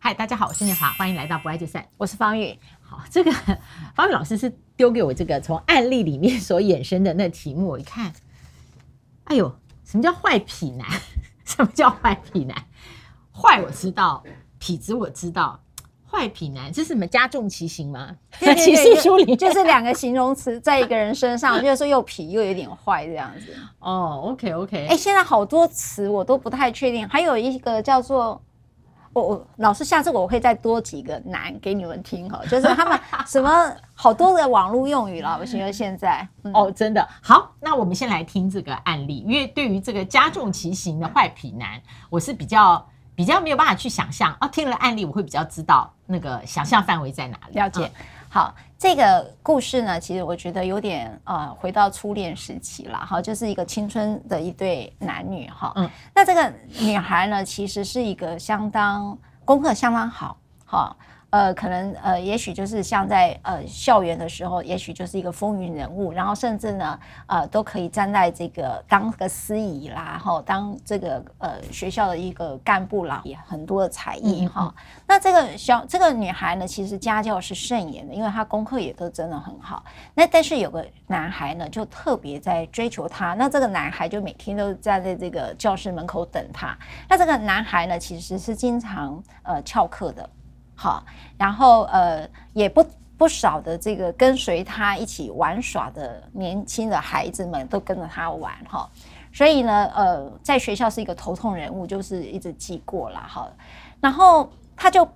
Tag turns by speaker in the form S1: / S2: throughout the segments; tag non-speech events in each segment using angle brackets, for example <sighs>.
S1: 嗨，大家好，我是念华，欢迎来到不爱就散。
S2: 我是方玉。
S1: 好，这个 <laughs> 方玉老师是丢给我这个从案例里面所衍生的那题目，我一看，哎呦，什么叫坏痞男？<laughs> 什么叫坏痞男？坏我知道，痞子我知道。坏痞男，这是什么加重其刑
S2: 吗？对对对，<laughs> 书里就是两个形容词在一个人身上，就是说又痞又有点坏这样子。
S1: 哦，OK OK。
S2: 哎，现在好多词我都不太确定，还有一个叫做我我老师，下次我会再多几个男给你们听哈，就是他们什么好多的网络用语了。我觉得现在、
S1: 嗯、哦，真的好，那我们先来听这个案例，因为对于这个加重其行的坏痞男，我是比较。比较没有办法去想象啊，听了案例我会比较知道那个想象范围在哪里。
S2: 了解，好，这个故事呢，其实我觉得有点呃，回到初恋时期了哈，就是一个青春的一对男女哈。嗯，那这个女孩呢，其实是一个相当功课相当好哈。呃，可能呃，也许就是像在呃校园的时候，也许就是一个风云人物，然后甚至呢，呃，都可以站在这个当个司仪啦，哈，当这个呃学校的一个干部啦，也很多的才艺哈。那这个小这个女孩呢，其实家教是甚严的，因为她功课也都真的很好。那但是有个男孩呢，就特别在追求她。那这个男孩就每天都站在这个教室门口等她。那这个男孩呢，其实是经常呃翘课的。好，然后呃，也不不少的这个跟随他一起玩耍的年轻的孩子们都跟着他玩哈，所以呢，呃，在学校是一个头痛人物，就是一直记过了哈。然后他就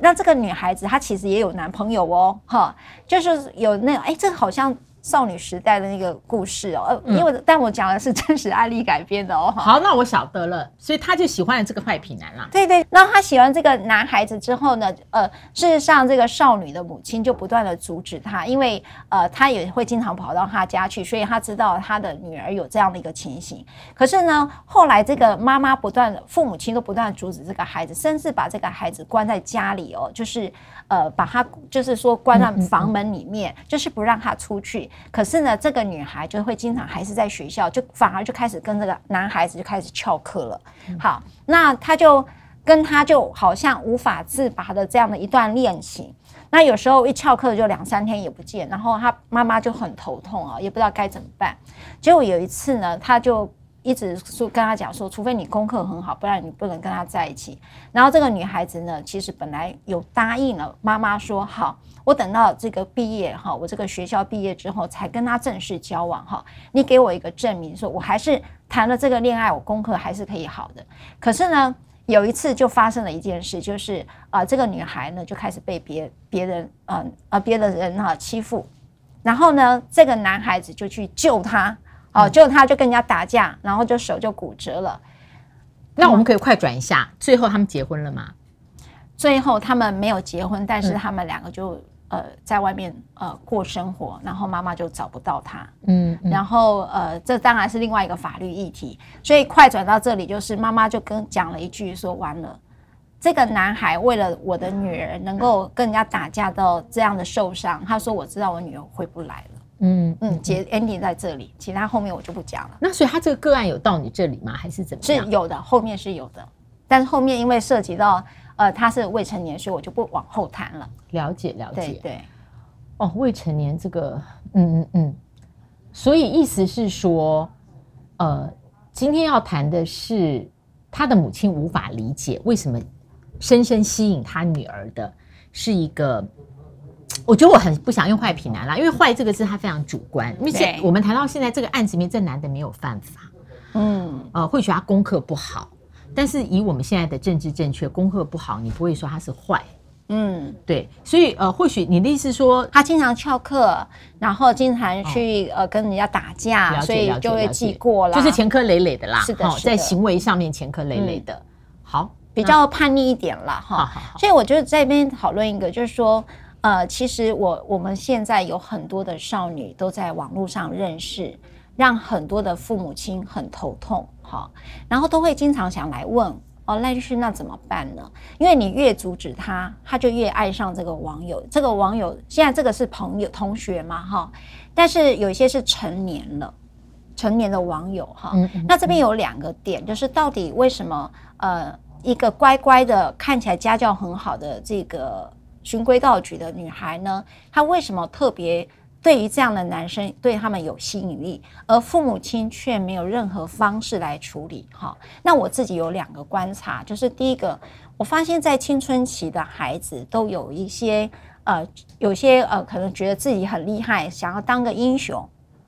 S2: 那这个女孩子，她其实也有男朋友哦，哈，就是有那种哎，这好像。少女时代的那个故事哦，呃，因为、嗯、但我讲的是真实案例改编的哦。
S1: 好，那我晓得了，所以他就喜欢了这个坏皮男啦。
S2: 对对，那他喜欢这个男孩子之后呢，呃，事实上这个少女的母亲就不断的阻止他，因为呃，他也会经常跑到他家去，所以他知道他的女儿有这样的一个情形。可是呢，后来这个妈妈不断的，父母亲都不断阻止这个孩子，甚至把这个孩子关在家里哦，就是呃，把他就是说关在房门里面，嗯嗯嗯，就是不让他出去。可是呢，这个女孩就会经常还是在学校，就反而就开始跟这个男孩子就开始翘课了。好，那他就跟他就好像无法自拔的这样的一段恋情。那有时候一翘课就两三天也不见，然后他妈妈就很头痛啊，也不知道该怎么办。结果有一次呢，他就一直说跟他讲说，除非你功课很好，不然你不能跟他在一起。然后这个女孩子呢，其实本来有答应了妈妈说好。我等到这个毕业哈，我这个学校毕业之后才跟他正式交往哈。你给我一个证明，说我还是谈了这个恋爱，我功课还是可以好的。可是呢，有一次就发生了一件事，就是啊、这个女孩呢就开始被别别人嗯啊别的人哈欺负，然后呢，这个男孩子就去救她，哦、呃，救她就跟人家打架，然后就手就骨折了。
S1: 那我们可以快转一下，最后他们结婚了吗？
S2: 最后他们没有结婚，但是他们两个就。呃，在外面呃过生活，然后妈妈就找不到他，嗯，嗯，然后呃，这当然是另外一个法律议题，所以快转到这里，就是妈妈就跟讲了一句说，完了，这个男孩为了我的女儿能够跟人家打架到这样的受伤，他说我知道我女儿回不来了，嗯嗯，结 ending 在这里，其他后面我就不讲了。
S1: 那所以他这个个案有到你这里吗？还是怎么样？
S2: 是有的，后面是有的，但是后面因为涉及到。呃，他是未成年，所以我就不往后谈了。
S1: 了解，了解。
S2: 对，对，
S1: 哦，未成年这个，嗯嗯嗯。所以意思是说，呃，今天要谈的是他的母亲无法理解为什么深深吸引他女儿的是一个，我觉得我很不想用坏品男啦，因为坏这个字他非常主观。因为现我们谈到现在这个案子里面，这男的没有犯法，嗯，呃，或许他功课不好。但是以我们现在的政治正确，功课不好，你不会说他是坏，嗯，对，所以呃，或许你的意思说
S2: 他经常翘课，然后经常去、哦、呃跟人家打架，所以就会记过了，
S1: 就是前科累累的啦，
S2: 是的，是的，
S1: 在行为上面前科累累的，嗯、好，
S2: 比较叛逆一点啦。哈。所以我就在这边讨论一个，就是说，呃，其实我我们现在有很多的少女都在网络上认识。让很多的父母亲很头痛，哈，然后都会经常想来问哦，赖律师，那怎么办呢？因为你越阻止他，他就越爱上这个网友。这个网友现在这个是朋友同学嘛，哈，但是有一些是成年了，成年的网友，哈。那这边有两个点，就是到底为什么呃？一个乖乖的、看起来家教很好的这个循规蹈矩的女孩呢，她为什么特别对于这样的男生对他们有吸引力，而父母亲却没有任何方式来处理？哈，那我自己有两个观察，就是第一个，我发现在青春期的孩子都有一些呃，有些呃，可能觉得自己很厉害，想要当个英雄，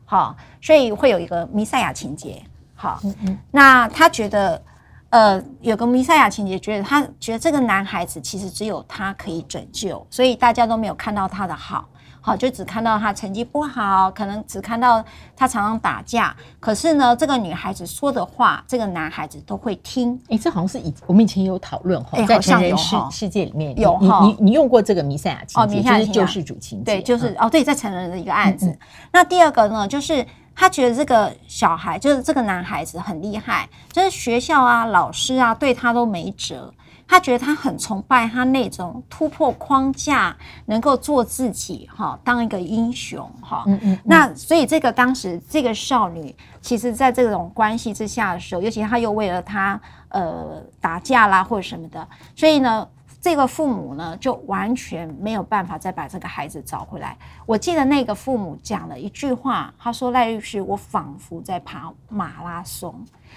S2: 好，所以会有一个弥赛亚情节。好，嗯嗯，那他觉得。呃，有个弥赛亚情节，觉得他觉得这个男孩子其实只有他可以拯救，所以大家都没有看到他的好，好，就只看到他成绩不好，可能只看到他常常打架。可是呢，这个女孩子说的话，这个男孩子都会听。
S1: 哎，这好像是以我们以前有讨论哈，在成人世世界里面
S2: 有
S1: 你你你用过这个弥赛亚情节，就是救世主情节，
S2: 对，就是哦，对，在成人的一个案子。那第二个呢，就是。他觉得这个小孩就是这个男孩子很厉害，就是学校啊、老师啊对他都没辙。他觉得他很崇拜他那种突破框架，能够做自己哈，当一个英雄哈。嗯嗯。那所以这个当时这个少女，其实在这种关系之下的时候，尤其他又为了他呃打架啦或者什么的，所以呢。这个父母呢，就完全没有办法再把这个孩子找回来。我记得那个父母讲了一句话，他说：“赖律师，我仿佛在跑马拉松，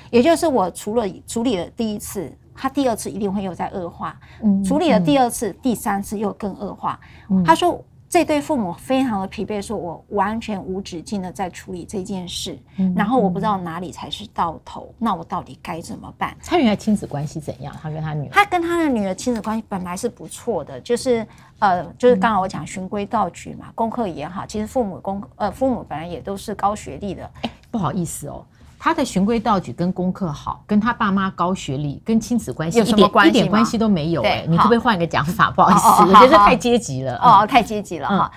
S2: 也就是我除了处理了第一次，他第二次一定会又在恶化，嗯，处理了第二次、嗯、第三次又更恶化。嗯”他说。这对父母非常的疲惫，说我完全无止境的在处理这件事，嗯、然后我不知道哪里才是到头，嗯、那我到底该怎么办？
S1: 他原来亲子关系怎样？他跟他女儿，
S2: 他跟他的女儿亲子关系本来是不错的，就是呃，就是刚刚我讲循规蹈矩嘛，功课也好，其实父母功呃父母本来也都是高学历的。哎，不好意思哦。他的循规蹈矩跟功课好，跟他爸妈高学历，跟亲子关系一点一点关系都没有哎！你可不可以换一个讲法？不好意思，我觉得太阶级了哦，太阶级了哈。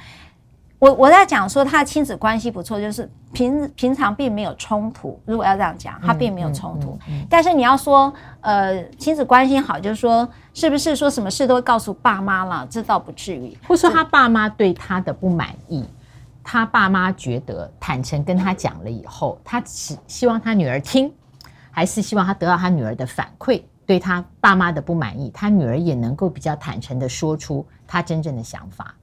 S2: 我我在讲说他的亲子关系不错，就是平平常并没有冲突。如果要这样讲，他并没有冲突。但是你要说呃亲子关系好，就是说是不是说什么事都会告诉爸妈了？这倒不至于。
S1: 或说他爸妈对他的不满意。他爸妈觉得坦诚跟他讲了以后，他只希望他女儿听，还是希望他得到他女儿的反馈，对他爸妈的不满意，他女儿也能够比较坦诚的说出他真正的想法。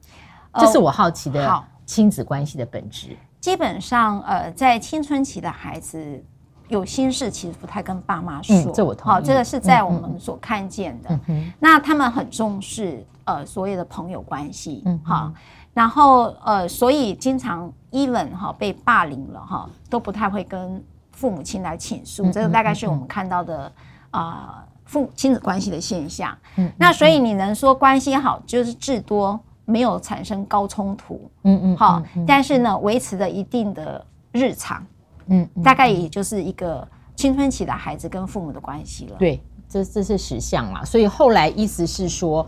S1: 这是我好奇的亲子关系的本质。
S2: 哦，基本上，呃，在青春期的孩子有心事，其实不太跟爸妈说。
S1: 嗯，这我同意。
S2: 好，这个是在我们所看见的。那他们很重视呃所谓的朋友关系。嗯，好。然后呃，所以经常 even 哈被霸凌了哈，都不太会跟父母亲来倾诉。这个大概是我们看到的啊、呃、父亲子关系的现象。嗯，那所以你能说关系好，就是至多没有产生高冲突。嗯嗯，好，但是呢，维持了一定的日常。嗯，大概也就是一个青春期的孩子跟父母的关系了。
S1: 对，这这是实相嘛。所以后来意思是说。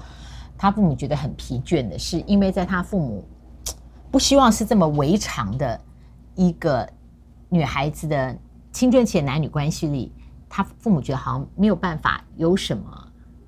S1: 他父母觉得很疲倦的是，因为在他父母 <tsk> 不希望是这么维常的一个女孩子的青春期的男女关系里，他父母觉得好像没有办法有什么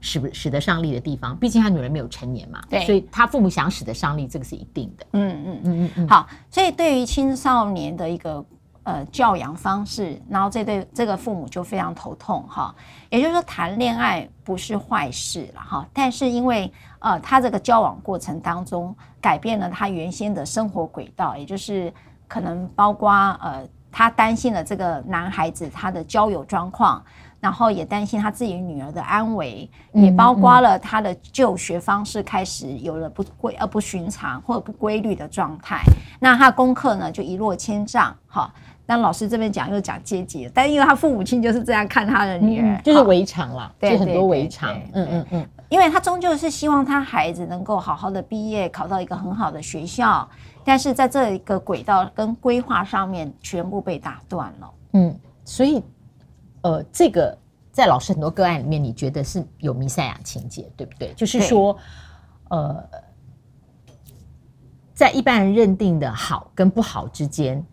S1: 使不使得上力的地方。毕竟他女儿没有成年嘛，对，所以他父母想使得上力，这个是一定的。
S2: 嗯嗯嗯嗯嗯。好，所以对于青少年的一个呃教养方式，然后这对这个父母就非常头痛哈。也就是说，谈恋爱不是坏事了哈，但是因为呃，他这个交往过程当中改变了他原先的生活轨道，也就是可能包括呃，他担心了这个男孩子他的交友状况，然后也担心他自己女儿的安危，也包括了他的就学方式开始有了不规呃不寻常或者不规律的状态，那他功课呢就一落千丈哈。那老师这边讲又讲阶级，但因为他父母亲就是这样看他的女儿，
S1: 嗯、就是围场啦，对，就很多围场，嗯嗯嗯。
S2: 因为他终究是希望他孩子能够好好的毕业，考到一个很好的学校，但是在这一个轨道跟规划上面全部被打断了。
S1: 嗯，所以，呃，这个在老师很多个案里面，你觉得是有弥赛亚情节，对不对？就是说，呃，在一般人认定的好跟不好之间。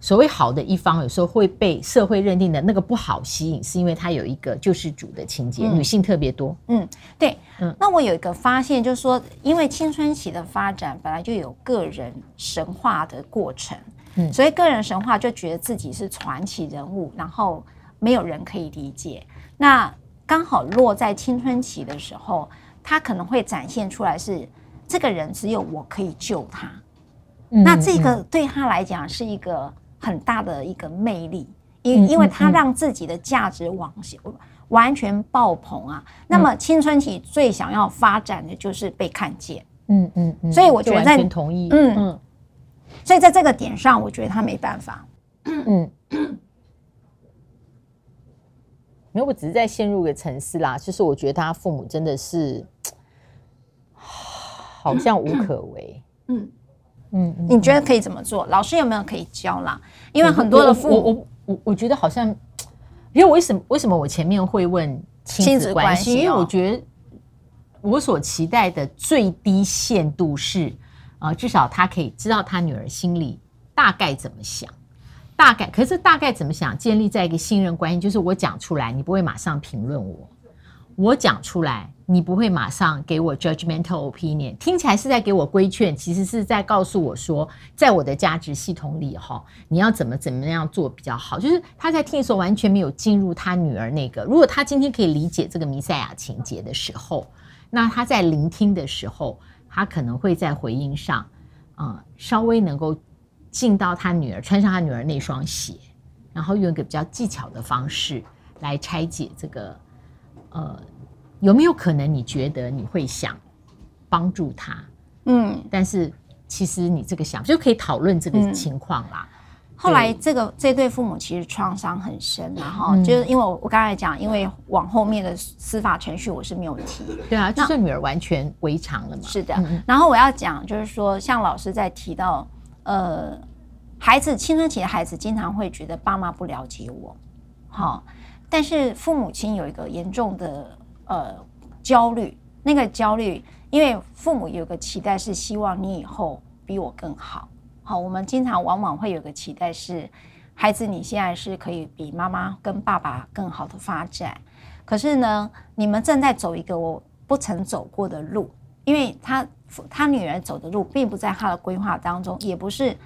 S1: 所谓好的一方，有时候会被社会认定的那个不好吸引，是因为他有一个救世主的情节，嗯、女性特别多。
S2: 嗯，对。嗯，那我有一个发现，就是说，因为青春期的发展本来就有个人神话的过程，嗯，所以个人神话就觉得自己是传奇人物，然后没有人可以理解。那刚好落在青春期的时候，他可能会展现出来是这个人只有我可以救他。嗯、那这个对他来讲是一个很大的一个魅力，因、嗯、因为他让自己的价值往完全爆棚啊。嗯、那么青春期最想要发展的就是被看见。嗯嗯嗯。所以我觉得在
S1: 同意。
S2: 嗯嗯。所以在这个点上，我觉得他没办法。嗯。
S1: 没有我只是在陷入一个沉思啦，就是我觉得他父母真的是 <sighs> 好像无可为。嗯
S2: 嗯，你觉得可以怎么做？老师有没有可以教啦？因为很多的父母，
S1: 我我我我觉得好像，因为为什么为什么我前面会问亲子关系？因为我觉得我所期待的最低限度是啊、呃，至少他可以知道他女儿心里大概怎么想。大概，可是大概怎么想？建立在一个信任关系，就是我讲出来，你不会马上评论我；我讲出来，你不会马上给我 judgmental opinion。听起来是在给我规劝，其实是在告诉我说，在我的价值系统里，哈，你要怎么怎么样做比较好。就是他在听的时候，完全没有进入他女儿那个。如果他今天可以理解这个弥赛亚情节的时候，那他在聆听的时候，他可能会在回应上，啊、稍微能够。进到他女儿，穿上他女儿那双鞋，然后用一个比较技巧的方式来拆解这个，呃，有没有可能你觉得你会想帮助他？嗯，但是其实你这个想就可以讨论这个情况啦。
S2: 嗯、后来这个这对父母其实创伤很深，然后就是因为我我刚才讲，因为往后面的司法程序我是没有提，
S1: 对啊，就是女儿完全违常了嘛。
S2: 是的，嗯、然后我要讲就是说，像老师在提到。呃，孩子青春期的孩子经常会觉得爸妈不了解我，好，但是父母亲有一个严重的呃焦虑，那个焦虑，因为父母有个期待是希望你以后比我更好，好，我们经常往往会有个期待是，孩子你现在是可以比妈妈跟爸爸更好的发展，可是呢，你们正在走一个我不曾走过的路，因为他。他女儿走的路并不在他的规划当中，也不是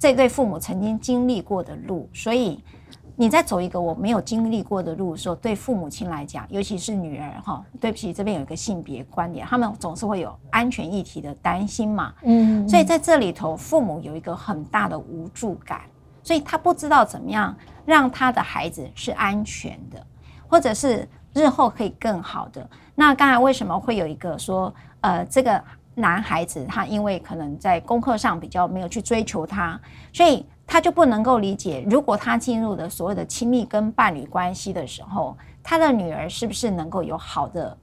S2: 这对父母曾经经历过的路，所以你在走一个我没有经历过的路的时候，对父母亲来讲，尤其是女儿哈，对不起，这边有一个性别观点，他们总是会有安全议题的担心嘛，嗯，所以在这里头，父母有一个很大的无助感，所以他不知道怎么样让他的孩子是安全的，或者是日后可以更好的。那刚才为什么会有一个说，呃，这个。男孩子他因为可能在功课上比较没有去追求他，所以他就不能够理解，如果他进入了所谓的亲密跟伴侣关系的时候，他的女儿是不是能够有好的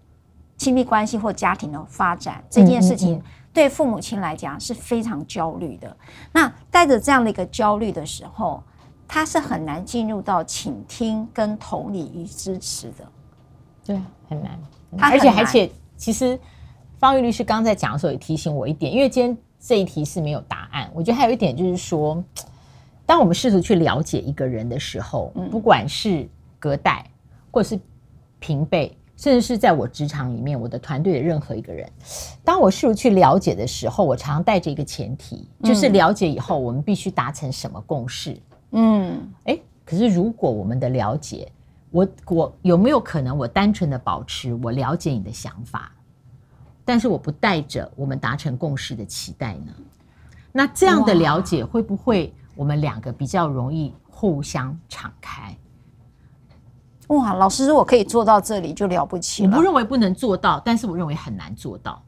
S2: 亲密关系或家庭的发展？这件事情对父母亲来讲是非常焦虑的。那带着这样的一个焦虑的时候，他是很难进入到倾听跟同理与支持的。
S1: 对，很难。他而且而且其实。方玉律师刚刚在讲的时候也提醒我一点，因为今天这一题是没有答案。我觉得还有一点就是说，当我们试图去了解一个人的时候，不管是隔代或者是平辈，甚至是在我职场里面，我的团队的任何一个人，当我试图去了解的时候，我常带着一个前提，就是了解以后我们必须达成什么共识。嗯，诶，可是如果我们的了解，我我有没有可能我单纯的保持我了解你的想法？但是我不带着我们达成共识的期待呢？那这样的了解会不会我们两个比较容易互相敞开？
S2: 哇，老师，如果可以做到这里就了不起了。
S1: 我不认为不能做到，但是我认为很难做到。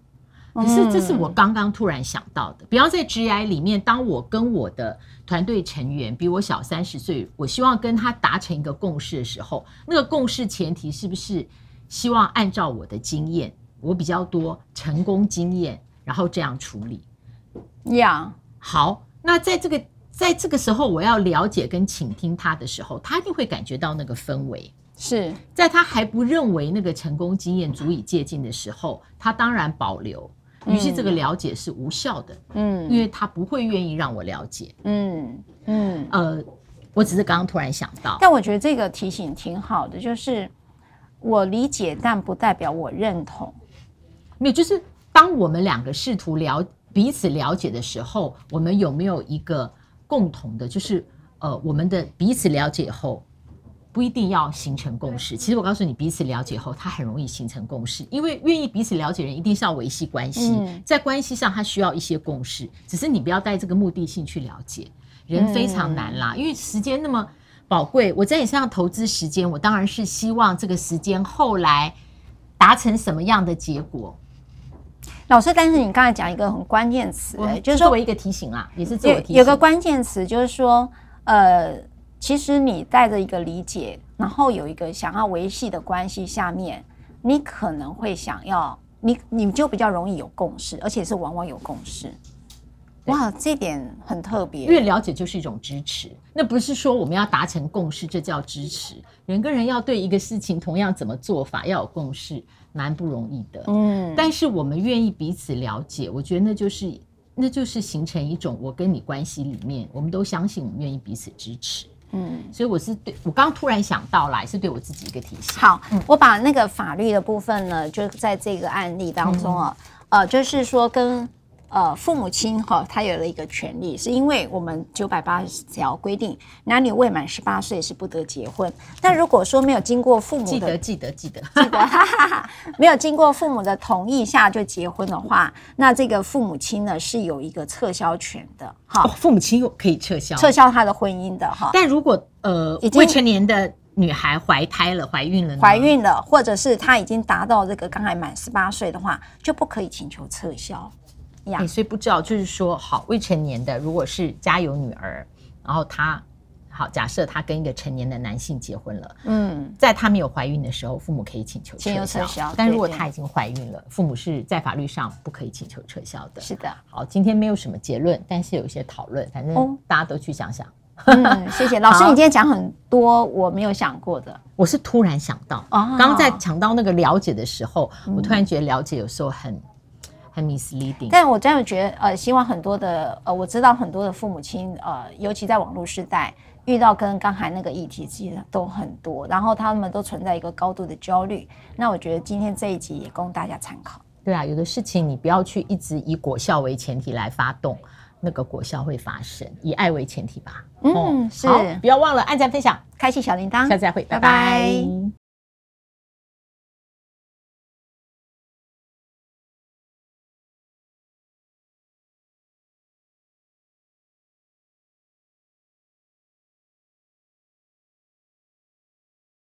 S1: 可是这是我刚刚突然想到的。比方在 GI 里面，当我跟我的团队成员比我小三十岁，我希望跟他达成一个共识的时候，那个共识前提是不是希望按照我的经验？我比较多成功经验，然后这样处理。
S2: 呀，
S1: 好，那在这个在这个时候，我要了解跟倾听他的时候，他一定会感觉到那个氛围。
S2: 是
S1: 在他还不认为那个成功经验足以借鉴的时候，他当然保留。于是这个了解是无效的。嗯，因为他不会愿意让我了解。嗯嗯，呃，我只是刚刚突然想到，
S2: 但我觉得这个提醒挺好的，就是我理解，但不代表我认同。
S1: 没有，就是当我们两个试图了彼此了解的时候，我们有没有一个共同的，就是呃，我们的彼此了解后，不一定要形成共识。其实我告诉你，彼此了解后，它很容易形成共识，因为愿意彼此了解的人一定是要维系关系，嗯、在关系上他需要一些共识，只是你不要带这个目的性去了解，人非常难啦，嗯、因为时间那么宝贵，我在你身上投资时间，我当然是希望这个时间后来达成什么样的结果。
S2: 老师，但是你刚才讲一个很关键词，
S1: 欸，就是作为一个提醒啦，也是自我提醒。
S2: 有个关键词就是说，呃，其实你带着一个理解，然后有一个想要维系的关系下面，你可能会想要，你你就比较容易有共识，而且是往往有共识。哇，这点很特别。
S1: 因为了解就是一种支持，那不是说我们要达成共识，这叫支持。人跟人要对一个事情同样怎么做法要有共识。蛮不容易的，嗯，但是我们愿意彼此了解，我觉得那就是那就是形成一种我跟你关系里面，我们都相信我们愿意彼此支持，嗯，所以我是对我刚刚突然想到来，是对我自己一个提醒。
S2: 好，嗯，我把那个法律的部分呢，就在这个案例当中啊，嗯，呃，就是说跟。呃，父母亲哈，他有了一个权利，是因为我们九百八十条规定，男女未满十八岁是不得结婚。但如果说没有经过父母的
S1: 记得记得记得
S2: 记得，哈哈哈，<laughs> 没有经过父母的同意下就结婚的话，那这个父母亲呢是有一个撤销权的哈、哦。
S1: 父母亲又可以撤销
S2: 撤销他的婚姻的哈。
S1: 但如果呃未成年的女孩怀胎了、怀孕了、
S2: 怀孕了，或者是她已经达到这个刚才满十八岁的话，就不可以请求撤销。
S1: 哎、欸，所以不知道，就是说，好，未成年的，如果是家有女儿，然后她，好，假设她跟一个成年的男性结婚了，嗯，在她没有怀孕的时候，父母可以请求撤销，但如果她已经怀孕了，父母是在法律上不可以请求撤销的。
S2: 是的，
S1: 好，今天没有什么结论，但是有一些讨论，反正大家都去想想。
S2: 嗯，谢谢。<laughs> 老师，你今天讲很多我没有想过的，
S1: 我是突然想到，哦，刚刚在讲到那个了解的时候，我突然觉得了解有时候很。很 misleading，
S2: 但我真的觉得，呃，希望很多的，呃，我知道很多的父母亲，呃，尤其在网络时代，遇到跟刚才那个议题其实都很多，然后他们都存在一个高度的焦虑。那我觉得今天这一集也供大家参考。
S1: 对啊，有的事情你不要去一直以果效为前提来发动，那个果效会发生，以爱为前提吧。
S2: 嗯，是。
S1: 不要忘了按赞、分享、
S2: 开启小铃铛，
S1: 下次再会，拜拜。拜拜。